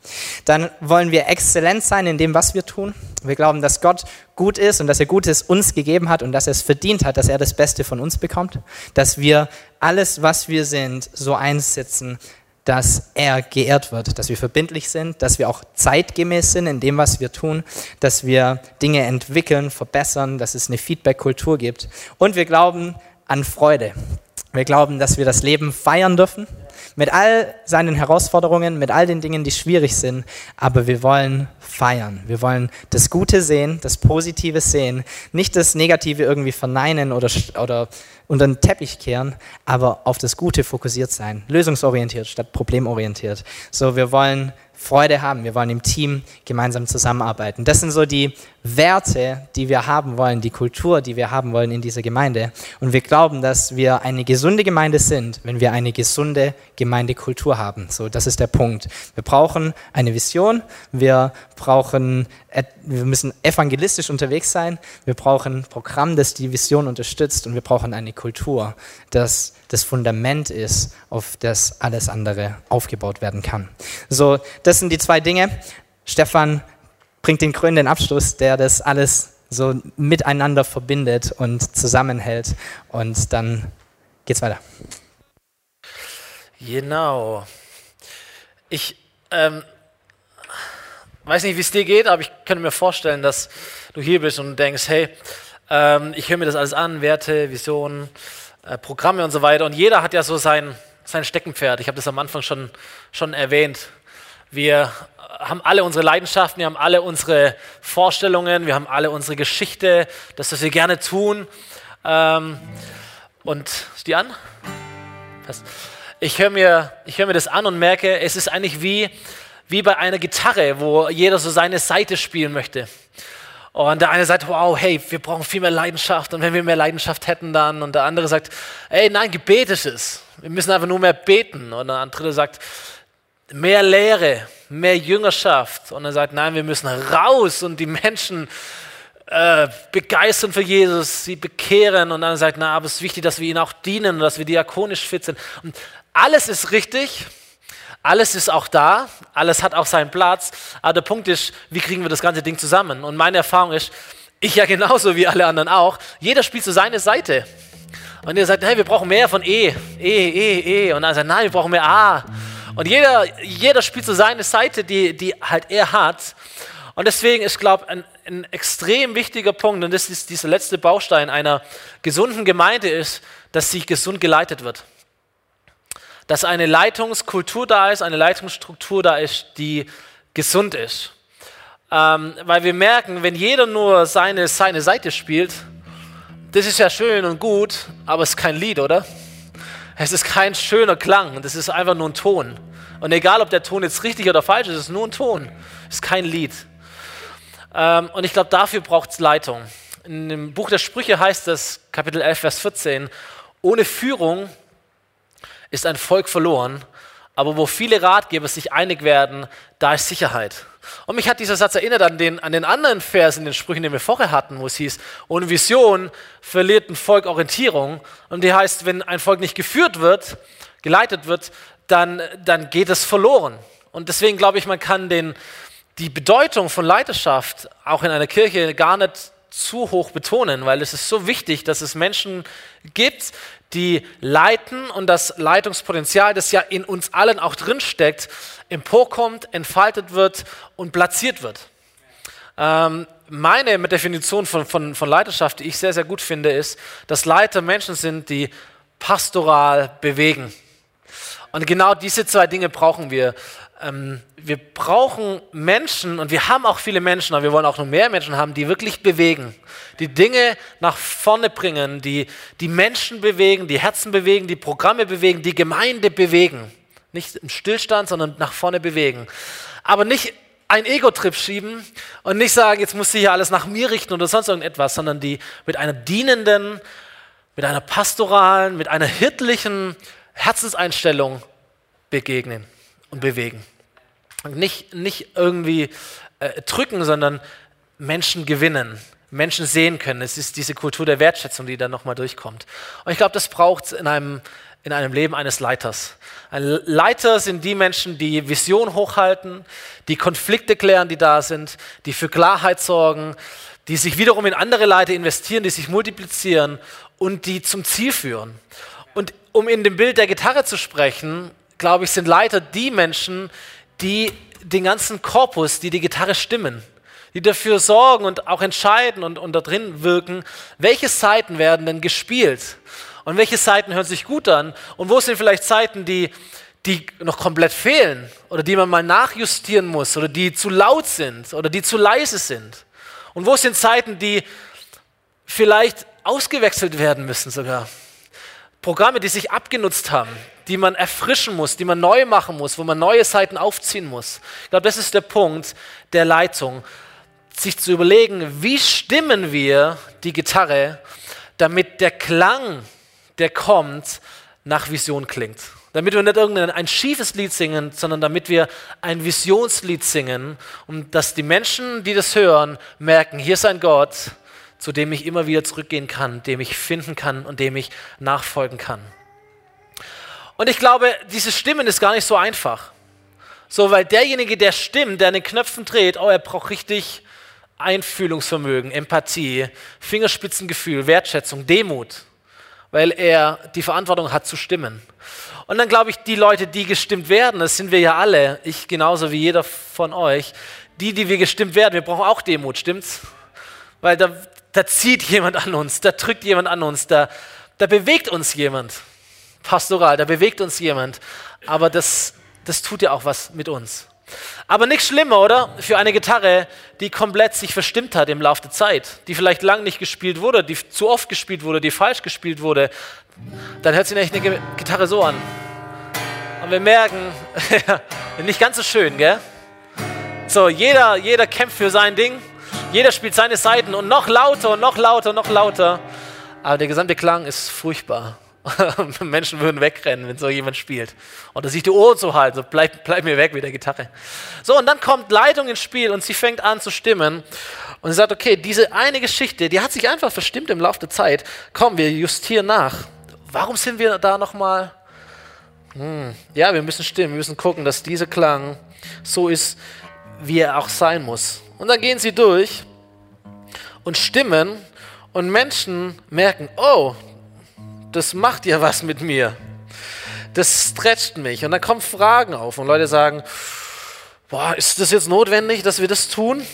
Dann wollen wir exzellent sein in dem, was wir tun. Wir glauben, dass Gott gut ist und dass er Gutes uns gegeben hat und dass er es verdient hat, dass er das Beste von uns bekommt. Dass wir alles, was wir sind, so einsetzen, dass er geehrt wird, dass wir verbindlich sind, dass wir auch zeitgemäß sind in dem, was wir tun, dass wir Dinge entwickeln, verbessern, dass es eine Feedback-Kultur gibt. Und wir glauben an Freude. Wir glauben, dass wir das Leben feiern dürfen, mit all seinen Herausforderungen, mit all den Dingen, die schwierig sind, aber wir wollen feiern. Wir wollen das Gute sehen, das Positive sehen, nicht das Negative irgendwie verneinen oder, oder unter den Teppich kehren, aber auf das Gute fokussiert sein, lösungsorientiert statt problemorientiert. So, wir wollen Freude haben, wir wollen im Team gemeinsam zusammenarbeiten. Das sind so die Werte, die wir haben wollen, die Kultur, die wir haben wollen in dieser Gemeinde. Und wir glauben, dass wir eine gesunde Gemeinde sind, wenn wir eine gesunde Gemeindekultur haben. So, das ist der Punkt. Wir brauchen eine Vision, wir brauchen, wir müssen evangelistisch unterwegs sein, wir brauchen ein Programm, das die Vision unterstützt und wir brauchen eine Kultur, das das Fundament ist, auf das alles andere aufgebaut werden kann. So, das sind die zwei Dinge. Stefan bringt den krönenden Abschluss, der das alles so miteinander verbindet und zusammenhält. Und dann geht's weiter.
Genau. Ich ähm, weiß nicht, wie es dir geht, aber ich könnte mir vorstellen, dass du hier bist und denkst, hey, ähm, ich höre mir das alles an, Werte, Visionen, äh, Programme und so weiter. Und jeder hat ja so sein, sein Steckenpferd. Ich habe das am Anfang schon, schon erwähnt. Wir haben alle unsere Leidenschaften, wir haben alle unsere Vorstellungen, wir haben alle unsere Geschichte, das, was wir gerne tun. Ähm, und ist die an? Ich höre mir, hör mir das an und merke, es ist eigentlich wie, wie bei einer Gitarre, wo jeder so seine Seite spielen möchte. Und der eine sagt, wow, hey, wir brauchen viel mehr Leidenschaft und wenn wir mehr Leidenschaft hätten dann. Und der andere sagt, ey, nein, Gebet ist es. Wir müssen einfach nur mehr beten. Und der andere sagt, mehr Lehre, mehr Jüngerschaft. Und er sagt, nein, wir müssen raus und die Menschen äh, begeistern für Jesus, sie bekehren. Und dann sagt, na, aber es ist wichtig, dass wir ihnen auch dienen und dass wir diakonisch fit sind. Und alles ist richtig, alles ist auch da, alles hat auch seinen Platz. Aber der Punkt ist, wie kriegen wir das ganze Ding zusammen? Und meine Erfahrung ist, ich ja genauso wie alle anderen auch, jeder spielt so seine Seite. Und ihr sagt, hey, wir brauchen mehr von E, E, E, E. Und dann sagt, nein, wir brauchen mehr A. Und jeder, jeder spielt so seine Seite, die, die halt er hat. Und deswegen ist, glaube ich, ein, ein extrem wichtiger Punkt, und das ist dieser letzte Baustein einer gesunden Gemeinde ist, dass sie gesund geleitet wird. Dass eine Leitungskultur da ist, eine Leitungsstruktur da ist, die gesund ist. Ähm, weil wir merken, wenn jeder nur seine, seine Seite spielt, das ist ja schön und gut, aber es ist kein Lied, oder? Es ist kein schöner Klang, das ist einfach nur ein Ton. Und egal, ob der Ton jetzt richtig oder falsch ist, es ist nur ein Ton, es ist kein Lied. Ähm, und ich glaube, dafür braucht es Leitung. In dem Buch der Sprüche heißt es, Kapitel 11, Vers 14, ohne Führung ist ein Volk verloren, aber wo viele Ratgeber sich einig werden, da ist Sicherheit. Und mich hat dieser Satz erinnert an den, an den anderen Vers in den Sprüchen, den wir vorher hatten, wo es hieß, ohne Vision verliert ein Volk Orientierung. Und die heißt, wenn ein Volk nicht geführt wird, geleitet wird, dann, dann geht es verloren. Und deswegen glaube ich, man kann den, die Bedeutung von Leiterschaft auch in einer Kirche gar nicht zu hoch betonen, weil es ist so wichtig, dass es Menschen gibt, die leiten und das Leitungspotenzial, das ja in uns allen auch drinsteckt, emporkommt, entfaltet wird und platziert wird. Ähm, meine Definition von, von, von Leiterschaft, die ich sehr, sehr gut finde, ist, dass Leiter Menschen sind, die pastoral bewegen. Und genau diese zwei Dinge brauchen wir. Ähm, wir brauchen Menschen und wir haben auch viele Menschen, aber wir wollen auch noch mehr Menschen haben, die wirklich bewegen, die Dinge nach vorne bringen, die die Menschen bewegen, die Herzen bewegen, die Programme bewegen, die Gemeinde bewegen. Nicht im Stillstand, sondern nach vorne bewegen. Aber nicht ein Ego-Trip schieben und nicht sagen, jetzt muss sie hier alles nach mir richten oder sonst irgendetwas, sondern die mit einer dienenden, mit einer pastoralen, mit einer hirtlichen Herzenseinstellung begegnen und bewegen. Nicht, nicht irgendwie äh, drücken, sondern Menschen gewinnen, Menschen sehen können. Es ist diese Kultur der Wertschätzung, die da nochmal durchkommt. Und ich glaube, das braucht es in einem, in einem Leben eines Leiters. Ein Leiter sind die Menschen, die Vision hochhalten, die Konflikte klären, die da sind, die für Klarheit sorgen, die sich wiederum in andere Leiter investieren, die sich multiplizieren und die zum Ziel führen. Und um in dem Bild der Gitarre zu sprechen, glaube ich, sind Leiter die Menschen, die den ganzen Korpus, die die Gitarre stimmen, die dafür sorgen und auch entscheiden und, und da drin wirken, welche Seiten werden denn gespielt und welche Seiten hören sich gut an und wo sind vielleicht Seiten, die, die noch komplett fehlen oder die man mal nachjustieren muss oder die zu laut sind oder die zu leise sind. Und wo sind Seiten, die vielleicht ausgewechselt werden müssen sogar. Programme, die sich abgenutzt haben, die man erfrischen muss, die man neu machen muss, wo man neue Seiten aufziehen muss. Ich glaube, das ist der Punkt der Leitung, sich zu überlegen, wie stimmen wir die Gitarre, damit der Klang, der kommt, nach Vision klingt. Damit wir nicht irgendein ein schiefes Lied singen, sondern damit wir ein Visionslied singen und dass die Menschen, die das hören, merken, hier ist ein Gott, zu dem ich immer wieder zurückgehen kann, dem ich finden kann und dem ich nachfolgen kann. Und ich glaube, dieses Stimmen ist gar nicht so einfach. So, weil derjenige, der stimmt, der an den Knöpfen dreht, oh, er braucht richtig Einfühlungsvermögen, Empathie, Fingerspitzengefühl, Wertschätzung, Demut, weil er die Verantwortung hat zu stimmen. Und dann glaube ich, die Leute, die gestimmt werden, das sind wir ja alle, ich genauso wie jeder von euch, die, die wir gestimmt werden, wir brauchen auch Demut, stimmt's? Weil da, da zieht jemand an uns, da drückt jemand an uns, da, da bewegt uns jemand. Pastoral, da bewegt uns jemand. Aber das, das tut ja auch was mit uns. Aber nichts schlimmer, oder? Für eine Gitarre, die komplett sich verstimmt hat im Laufe der Zeit, die vielleicht lang nicht gespielt wurde, die zu oft gespielt wurde, die falsch gespielt wurde, dann hört sich eine Gitarre so an. Und wir merken, nicht ganz so schön, gell? So, jeder, jeder kämpft für sein Ding jeder spielt seine Seiten und noch lauter und noch lauter und noch lauter. Aber der gesamte Klang ist furchtbar. Menschen würden wegrennen, wenn so jemand spielt. Oder sich die Ohren zu halten, so bleib, bleib mir weg mit der Gitarre. So, und dann kommt Leitung ins Spiel und sie fängt an zu stimmen. Und sie sagt, okay, diese eine Geschichte, die hat sich einfach verstimmt im Laufe der Zeit. Komm, wir justieren nach. Warum sind wir da nochmal? Hm, ja, wir müssen stimmen, wir müssen gucken, dass dieser Klang so ist, wie er auch sein muss. Und dann gehen sie durch und stimmen und Menschen merken, oh, das macht ja was mit mir. Das stretcht mich. Und dann kommen Fragen auf und Leute sagen, boah, ist das jetzt notwendig, dass wir das tun?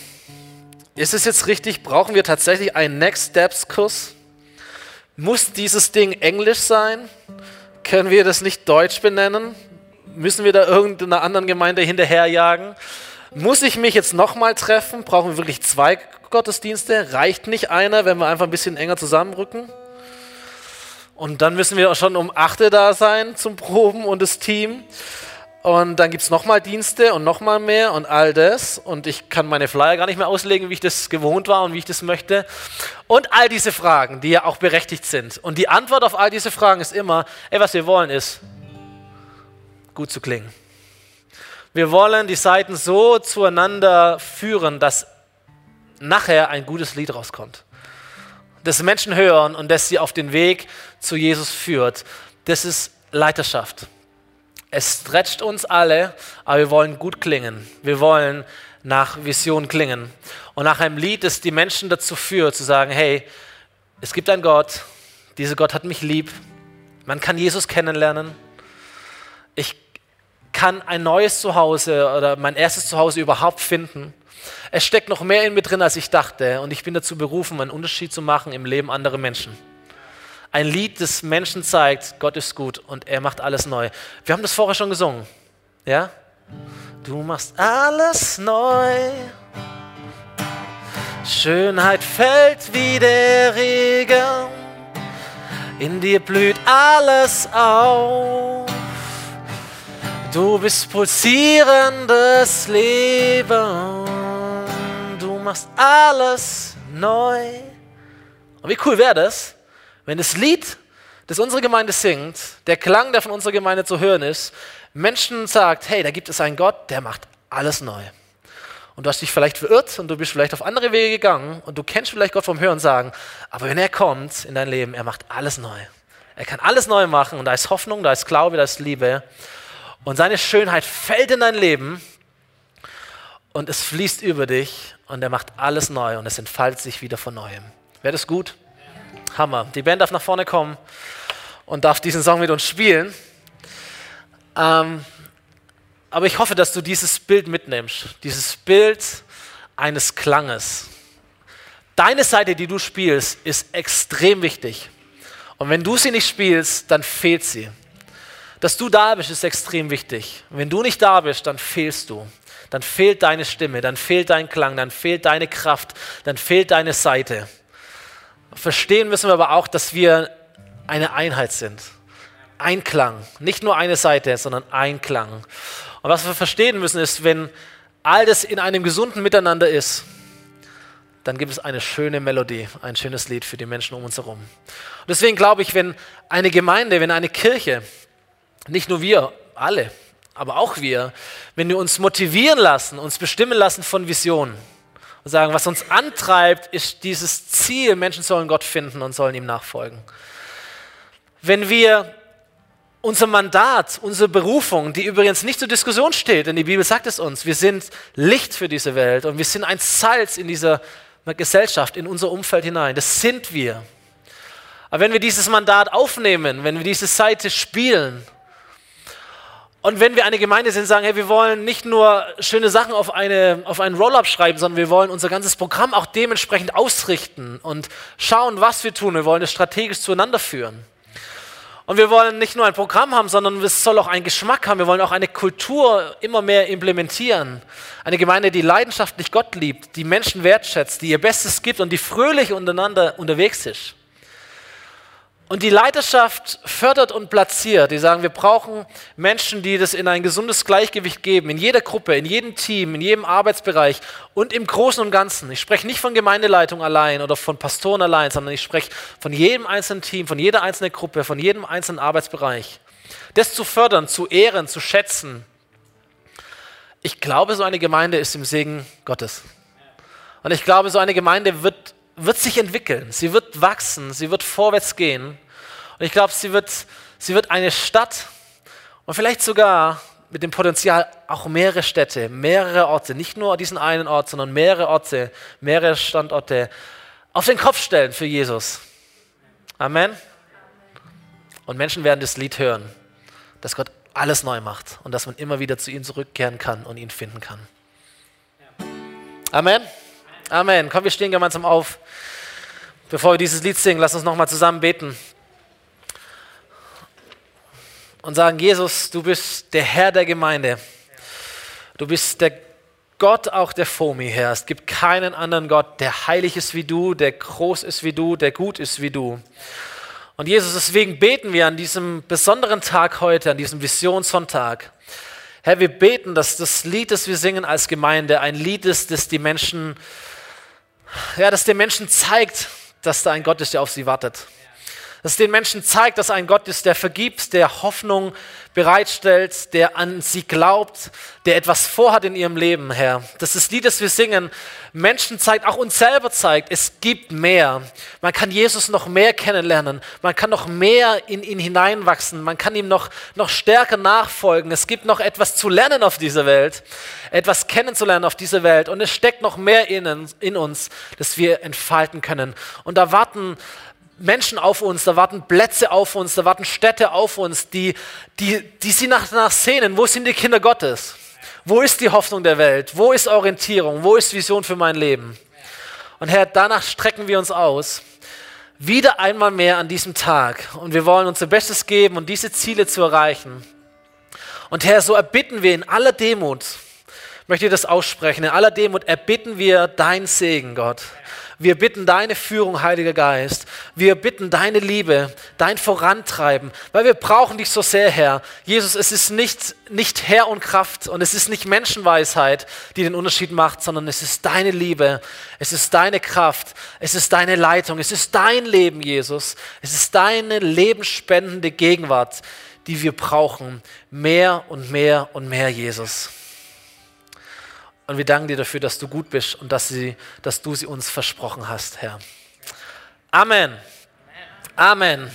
Ist es jetzt richtig? Brauchen wir tatsächlich einen Next Steps Kurs? Muss dieses Ding Englisch sein? Können wir das nicht Deutsch benennen? Müssen wir da irgendeiner anderen Gemeinde hinterherjagen? Muss ich mich jetzt nochmal treffen? Brauchen wir wirklich zwei Gottesdienste? Reicht nicht einer, wenn wir einfach ein bisschen enger zusammenrücken? Und dann müssen wir auch schon um 8 da sein zum Proben und das Team. Und dann gibt es nochmal Dienste und nochmal mehr und all das. Und ich kann meine Flyer gar nicht mehr auslegen, wie ich das gewohnt war und wie ich das möchte. Und all diese Fragen, die ja auch berechtigt sind. Und die Antwort auf all diese Fragen ist immer, ey, was wir wollen ist, gut zu klingen. Wir wollen die Seiten so zueinander führen, dass nachher ein gutes Lied rauskommt. Das Menschen hören und das sie auf den Weg zu Jesus führt. Das ist Leiterschaft. Es stretcht uns alle, aber wir wollen gut klingen. Wir wollen nach Vision klingen. Und nach einem Lied, das die Menschen dazu führt, zu sagen, hey, es gibt einen Gott, dieser Gott hat mich lieb, man kann Jesus kennenlernen, ich kann ein neues Zuhause oder mein erstes Zuhause überhaupt finden. Es steckt noch mehr in mir drin, als ich dachte. Und ich bin dazu berufen, einen Unterschied zu machen im Leben anderer Menschen. Ein Lied, das Menschen zeigt, Gott ist gut und er macht alles neu. Wir haben das vorher schon gesungen. Ja? Du machst alles neu. Schönheit fällt wie der Regen. In dir blüht alles auf. Du bist pulsierendes Leben, machst alles neu. Und wie cool wäre das, wenn das Lied, das unsere Gemeinde singt, der Klang, der von unserer Gemeinde zu hören ist, Menschen sagt, hey, da gibt es einen Gott, der macht alles neu. Und du hast dich vielleicht verirrt und du bist vielleicht auf andere Wege gegangen und du kennst vielleicht Gott vom Hören sagen, aber wenn er kommt in dein Leben, er macht alles neu. Er kann alles neu machen und da ist Hoffnung, da ist Glaube, da ist Liebe. Und seine Schönheit fällt in dein Leben und es fließt über dich und er macht alles neu und es entfaltet sich wieder von neuem. Wäre das gut? Hammer. Die Band darf nach vorne kommen und darf diesen Song mit uns spielen. Ähm, aber ich hoffe, dass du dieses Bild mitnimmst, dieses Bild eines Klanges. Deine Seite, die du spielst, ist extrem wichtig. Und wenn du sie nicht spielst, dann fehlt sie. Dass du da bist, ist extrem wichtig. Und wenn du nicht da bist, dann fehlst du. Dann fehlt deine Stimme, dann fehlt dein Klang, dann fehlt deine Kraft, dann fehlt deine Seite. Verstehen müssen wir aber auch, dass wir eine Einheit sind. Ein Klang. Nicht nur eine Seite, sondern ein Klang. Und was wir verstehen müssen, ist, wenn all das in einem gesunden Miteinander ist, dann gibt es eine schöne Melodie, ein schönes Lied für die Menschen um uns herum. Und deswegen glaube ich, wenn eine Gemeinde, wenn eine Kirche, nicht nur wir, alle, aber auch wir, wenn wir uns motivieren lassen, uns bestimmen lassen von Visionen und sagen, was uns antreibt, ist dieses Ziel, Menschen sollen Gott finden und sollen ihm nachfolgen. Wenn wir unser Mandat, unsere Berufung, die übrigens nicht zur Diskussion steht, denn die Bibel sagt es uns, wir sind Licht für diese Welt und wir sind ein Salz in dieser Gesellschaft, in unser Umfeld hinein. Das sind wir. Aber wenn wir dieses Mandat aufnehmen, wenn wir diese Seite spielen und wenn wir eine Gemeinde sind, sagen, hey, wir wollen nicht nur schöne Sachen auf, eine, auf einen Roll-up schreiben, sondern wir wollen unser ganzes Programm auch dementsprechend ausrichten und schauen, was wir tun. Wir wollen es strategisch zueinander führen. Und wir wollen nicht nur ein Programm haben, sondern es soll auch einen Geschmack haben. Wir wollen auch eine Kultur immer mehr implementieren. Eine Gemeinde, die leidenschaftlich Gott liebt, die Menschen wertschätzt, die ihr Bestes gibt und die fröhlich untereinander unterwegs ist. Und die Leiterschaft fördert und platziert. Die sagen, wir brauchen Menschen, die das in ein gesundes Gleichgewicht geben, in jeder Gruppe, in jedem Team, in jedem Arbeitsbereich und im Großen und Ganzen. Ich spreche nicht von Gemeindeleitung allein oder von Pastoren allein, sondern ich spreche von jedem einzelnen Team, von jeder einzelnen Gruppe, von jedem einzelnen Arbeitsbereich. Das zu fördern, zu ehren, zu schätzen. Ich glaube, so eine Gemeinde ist im Segen Gottes. Und ich glaube, so eine Gemeinde wird, wird sich entwickeln, sie wird wachsen, sie wird vorwärts gehen. Und ich glaube, sie wird, sie wird eine Stadt und vielleicht sogar mit dem Potenzial auch mehrere Städte, mehrere Orte, nicht nur diesen einen Ort, sondern mehrere Orte, mehrere Standorte auf den Kopf stellen für Jesus. Amen. Und Menschen werden das Lied hören, dass Gott alles neu macht und dass man immer wieder zu ihm zurückkehren kann und ihn finden kann. Amen. Amen. Komm, wir stehen gemeinsam auf. Bevor wir dieses Lied singen, lass uns nochmal zusammen beten und sagen, Jesus, du bist der Herr der Gemeinde. Du bist der Gott auch der Fomi, Herr. Es gibt keinen anderen Gott, der heilig ist wie du, der groß ist wie du, der gut ist wie du. Und Jesus, deswegen beten wir an diesem besonderen Tag heute, an diesem Visionssonntag. Herr, wir beten, dass das Lied, das wir singen als Gemeinde, ein Lied ist, das die Menschen, ja, das den Menschen zeigt, dass da ein Gott ist, der auf sie wartet das den Menschen zeigt, dass ein Gott ist, der vergibt, der Hoffnung bereitstellt, der an sie glaubt, der etwas vorhat in ihrem Leben, Herr. Das ist das Lied, das wir singen, Menschen zeigt, auch uns selber zeigt, es gibt mehr. Man kann Jesus noch mehr kennenlernen, man kann noch mehr in ihn hineinwachsen, man kann ihm noch, noch stärker nachfolgen. Es gibt noch etwas zu lernen auf dieser Welt, etwas kennenzulernen auf dieser Welt und es steckt noch mehr in, in uns, das wir entfalten können. Und da warten Menschen auf uns, da warten Plätze auf uns, da warten Städte auf uns, die, die, die sie nach, nach sehnen. Wo sind die Kinder Gottes? Wo ist die Hoffnung der Welt? Wo ist Orientierung? Wo ist Vision für mein Leben? Und Herr, danach strecken wir uns aus. Wieder einmal mehr an diesem Tag. Und wir wollen unser Bestes geben, um diese Ziele zu erreichen. Und Herr, so erbitten wir in aller Demut, möchte dir das aussprechen. In aller Demut erbitten wir dein Segen, Gott. Wir bitten deine Führung, Heiliger Geist. Wir bitten deine Liebe, dein Vorantreiben, weil wir brauchen dich so sehr, Herr. Jesus, es ist nicht, nicht Herr und Kraft und es ist nicht Menschenweisheit, die den Unterschied macht, sondern es ist deine Liebe, es ist deine Kraft, es ist deine Leitung, es ist dein Leben, Jesus. Es ist deine lebensspendende Gegenwart, die wir brauchen. Mehr und mehr und mehr, Jesus. Und wir danken dir dafür, dass du gut bist und dass, sie, dass du sie uns versprochen hast, Herr. Amen. Amen.